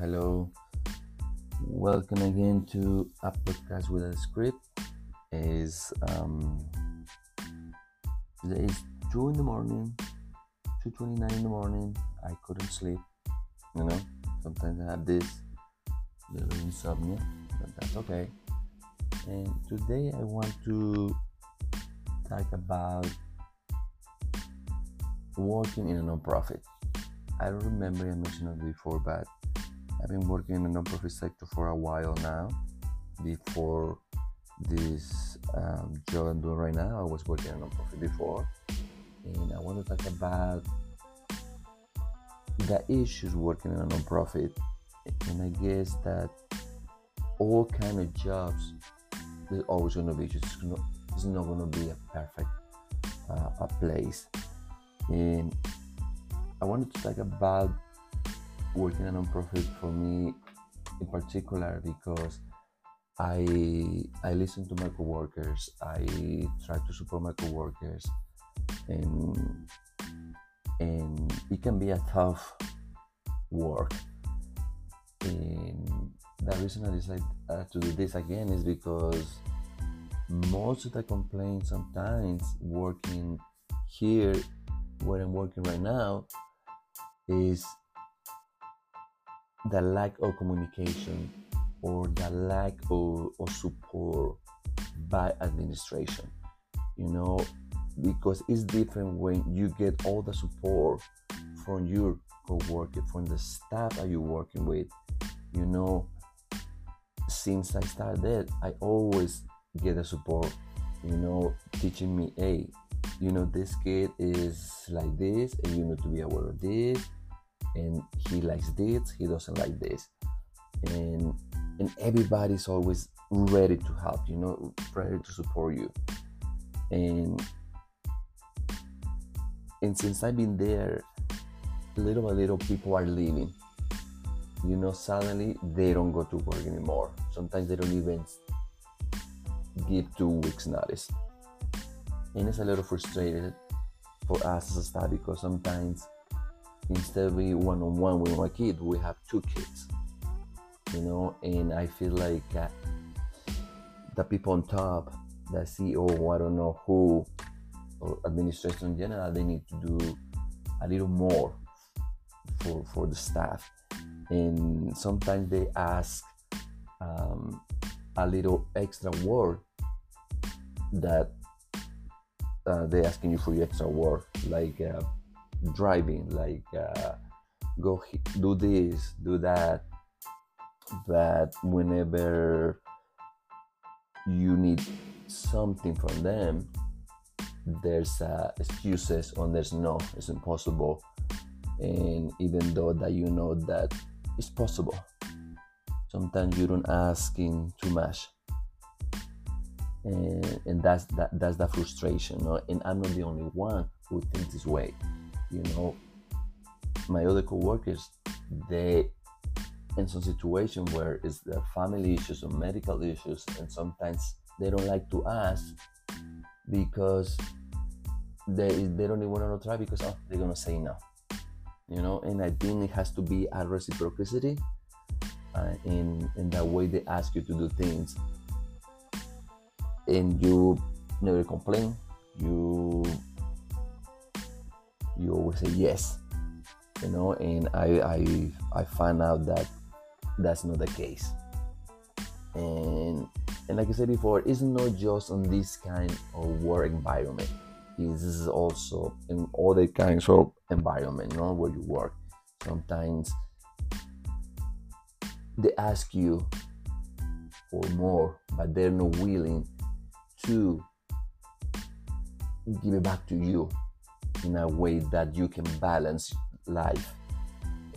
hello. Welcome again to a podcast with a script. Is um today is two in the morning, two twenty nine in the morning. I couldn't sleep. You know, sometimes I have this little insomnia, but that's okay. And today I want to talk about working in a non-profit. I don't remember I mentioned it before, but I've been working in the non-profit sector for a while now. Before this um, job I'm doing right now, I was working in a non-profit before, and I want to talk about the issues working in a non-profit. And I guess that all kind of jobs, there's always going to be just it's not going to be a perfect uh, a place. And I wanted to talk about working a nonprofit for me in particular because I I listen to my coworkers. I try to support my coworkers, and and it can be a tough work. And the reason I decided uh, to do this again is because most of the complaints sometimes working here where I'm working right now is the lack of communication or the lack of, of support by administration. You know, because it's different when you get all the support from your co-worker, from the staff that you're working with. You know, since I started, I always get the support. You know, teaching me, hey, you know, this kid is like this, and you need to be aware of this and he likes this, he doesn't like this. And and everybody's always ready to help, you know, ready to support you. And and since I've been there, little by little people are leaving. You know, suddenly they don't go to work anymore. Sometimes they don't even give two weeks notice. And it's a little frustrated for us as a staff because sometimes instead of being one on one with my kid, we have two kids. You know, and I feel like uh, the people on top, the CEO, I don't know who, or administration in general, they need to do a little more for for the staff. And sometimes they ask um, a little extra work that uh, they're asking you for your extra work, like. Uh, driving like uh, go do this do that but whenever you need something from them there's uh, excuses or there's no it's impossible. And even though that you know that it's possible sometimes you don't asking too much. And, and that's that that's the frustration no? and i'm not the only one who thinks this way you know my other coworkers they in some situation where it's the family issues or medical issues and sometimes they don't like to ask because they they don't even want to try because oh, they're gonna say no you know? And i think it has to be a reciprocity uh, in in that way they ask you to do things. And you never complain you you always say yes you know and i i i find out that that's not the case. And and like i said before it's not just on this kind of work environment. It's also in other kinds of environment you know, where you work. Sometimes they ask you for more but they're not willing to give it back to you in a way that you can balance life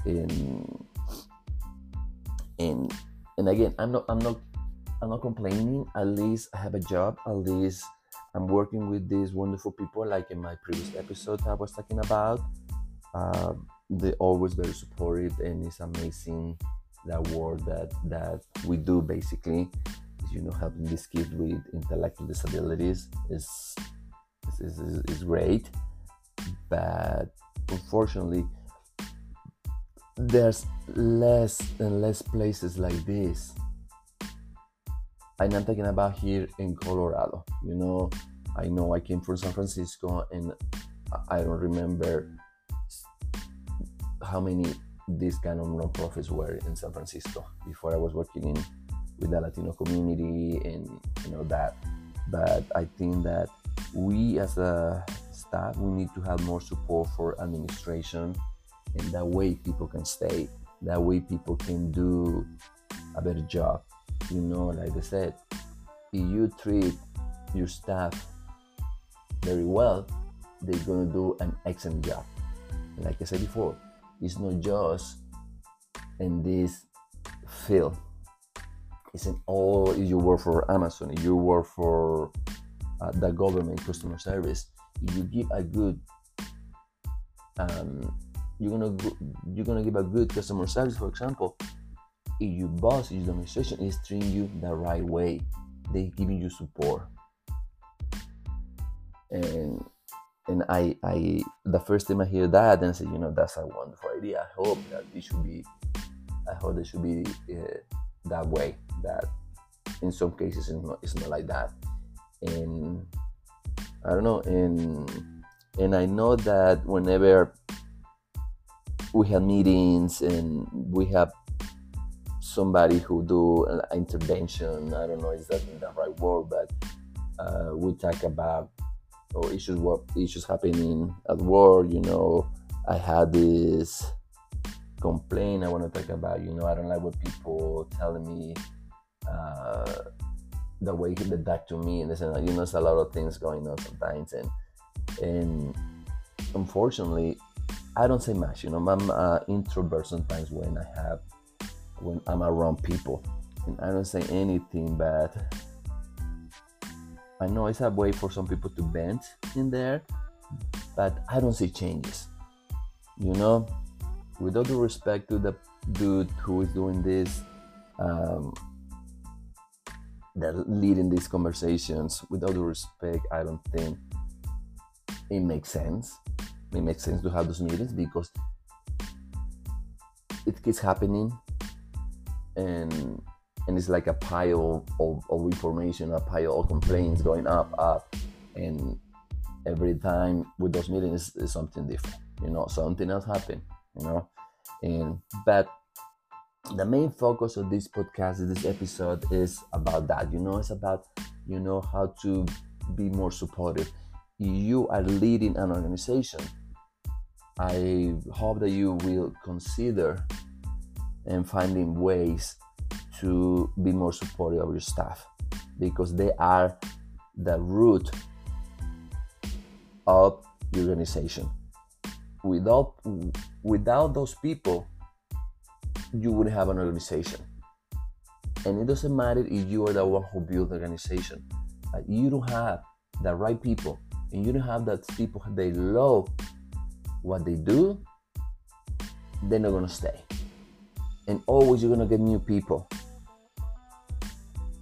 and and and again i'm not i'm not i'm not complaining. At least i have a job. At least i'm working with these wonderful people like in my previous episode i was talking about. Uh, they're always very supportive and it's amazing that work that that we do basically. Is you know helping these kids with intellectual disabilities is is, is, is great but unfortunately there's less and less places like this. And i'm talking about here in colorado you know i know i came from san francisco and i don't remember how many these kind of non-profits were in san francisco before i was working in with the latino community and you know that. But i think that we as a staff we need to have more support for administration. And that way people can stay. That way people can do a better job. You know like i said if you treat your staff very well they're to do an excellent job. Like i said before it's not just in this field. It's in all if you work for amazon if you work for uh, the government customer service you give a good um, you're gonna you're gonna give a good customer service for example if your boss your administration is treating you the right way they giving you support and and I, I the first time I hear that, and say, you know, that's a wonderful idea. I hope that it should be, I hope it should be uh, that way. That in some cases it's not, it's not like that, and I don't know, and and I know that whenever we have meetings and we have somebody who do an intervention, I don't know is that the right word, but uh, we talk about or issues what issues happening at work. You know, I had this complaint I want to talk about. You know, I don't like what people telling me uh, the way he did that to me, and this and you know, there's a lot of things going on sometimes, and and unfortunately, I don't say much. You know, I'm introvert sometimes when I have when I'm around people, and I don't say anything bad I know it's a way for some people to vent in there, but I don't see changes. You know, with all due respect to the dude who is doing this, um, that leading these conversations, with all due respect, I don't think it makes sense. It makes sense to have those meetings because it keeps happening and and it's like a pile of, of information, a pile of complaints going up, up, and every time with those meetings is something different. You know, something else happened. You know, and but the main focus of this podcast, this episode, is about that. You know, it's about you know how to be more supportive. You are leading an organization. I hope that you will consider and finding ways to be more supportive of your staff because they are the root of your organization. Without without those people, you wouldn't have an organization. And it doesn't matter if you are the one who built the organization. You don't have the right people, and you don't have that people they love what they do, they're not gonna stay. And always you're gonna get new people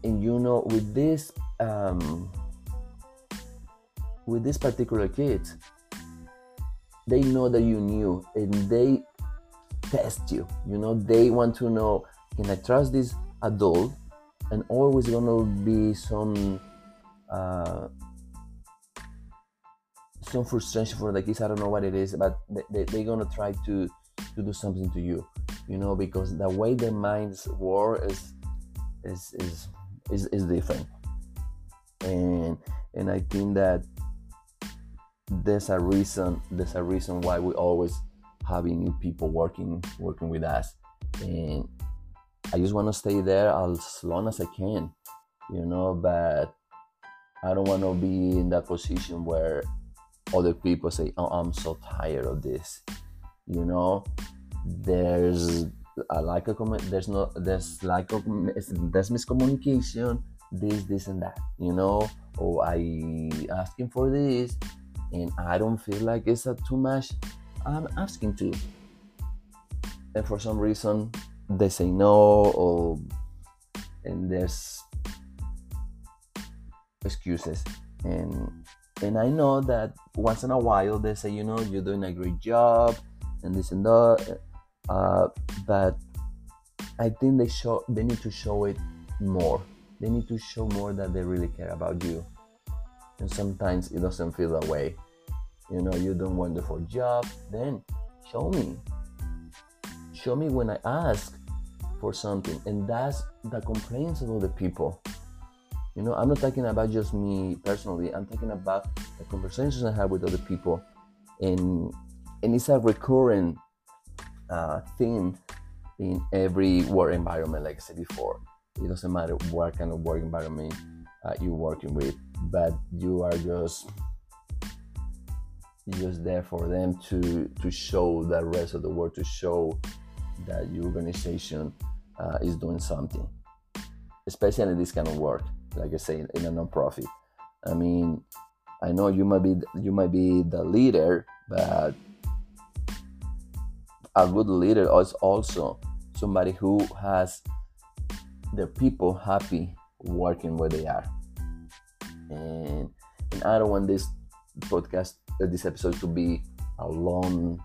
and you know with this um, with this particular kids they know that you knew and they test you. You know they want to know can i trust this adult? And always gonna be some uh, some frustration for the kids. I don't know what it is but they, they, are gonna try to to do something to you. You know because the way their minds work is is is is, is different. And and i think that there's a reason there's a reason why we always having new people working working with us. And i just want to stay there as long as i can you know but i don't want to be in that position where other people say oh i'm so tired of this you know? There's a lack of comment there's no there's lack of there's miscommunication this this and that you know? Or i asking for this and i don't feel like it's a too much i'm asking to and for some reason they say no or and there's excuses and and i know that once in a while they say you know you're doing a great job and this and that uh, but I think they show they need to show it more. They need to show more that they really care about you. And sometimes it doesn't feel that way. You know, you the for job, then show me. Show me when I ask for something. And that's the complaints of other people. You know, I'm not talking about just me personally. I'm talking about the conversations I have with other people, and and it's a recurrent uh, theme in every work environment. Like I said before, it doesn't matter what kind of work environment uh, you're working with, but you are just just there for them to to show the rest of the world to show that your organization uh, is doing something, especially in this kind of work like I say, in a nonprofit. I mean, I know you might be you might be the leader, but a good leader is also somebody who has their people happy working where they are. And and I don't want this podcast, this episode to be a long,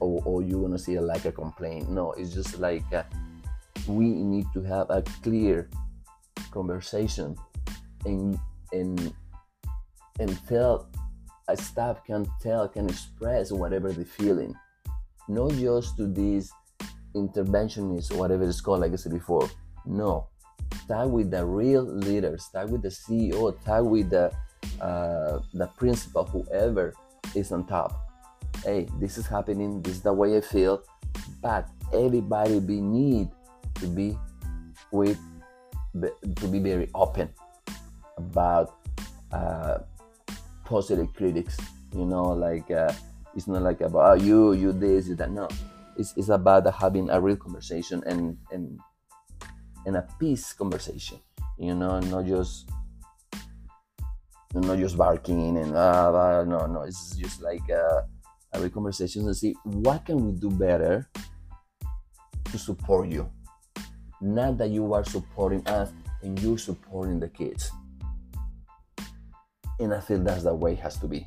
or, or you're gonna see it like a complaint. No, it's just like a, we need to have a clear conversation and and and tell a staff can tell can express whatever they're feeling. Not just to these interventionists whatever it's called like i said before. No. Start with the real leader. Start with the ceo start with the uh, the principal whoever is on top hey this is happening this is the way i feel but everybody be need to be with to be very open about uh, positive critics. You know, like uh, it's not like about oh, you, you this, you that. No, it's, it's about having a real conversation and and and a peace conversation. You know, not just not just barking and uh, no, no. It's just like uh, a real conversation and see what can we do better to support you not that you are supporting us and you're supporting the kids. And I feel that's the way it has to be.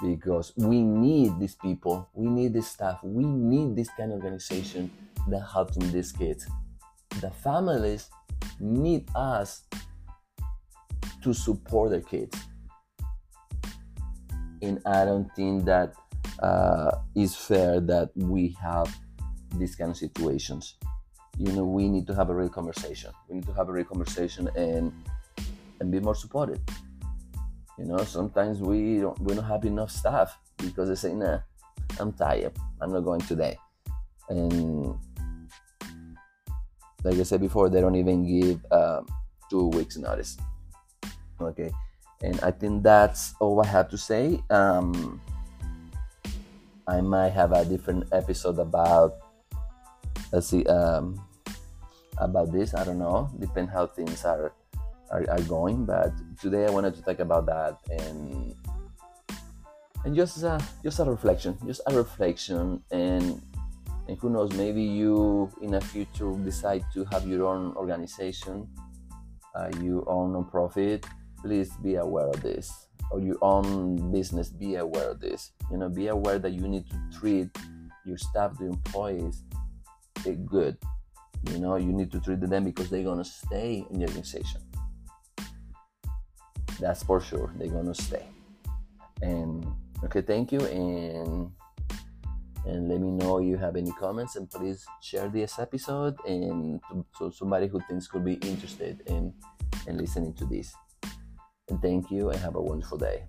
Because we need these people, we need this staff, we need this kind of organization that helping these kids. The families need us to support their kids. And I don't think that uh, is fair that we have these kind of situations. You know we need to have a real conversation. We need to have a real conversation and and be more supportive you know sometimes we don't we don't have enough staff because they say nah i'm tired. I'm not going today. And like i said before they don't even give um, two weeks notice okay and i think that's all i have to say um, i might have a different episode about let's see um, about this. I don't know. Depend how things are, are are going. But today I wanted to talk about that and and just a, just a reflection, just a reflection, and and who knows, maybe you in a future decide to have your own organization, uh, your own nonprofit. Please be aware of this, or your own business. Be aware of this. You know, be aware that you need to treat your staff, the employees, eh, good you know, you need to treat them because they're gonna stay in the organization. That's for sure. They're gonna stay. And okay, thank you and and let me know you have any comments and please share this episode and to, so somebody who thinks could be interested in in listening to this. And thank you and have a wonderful day.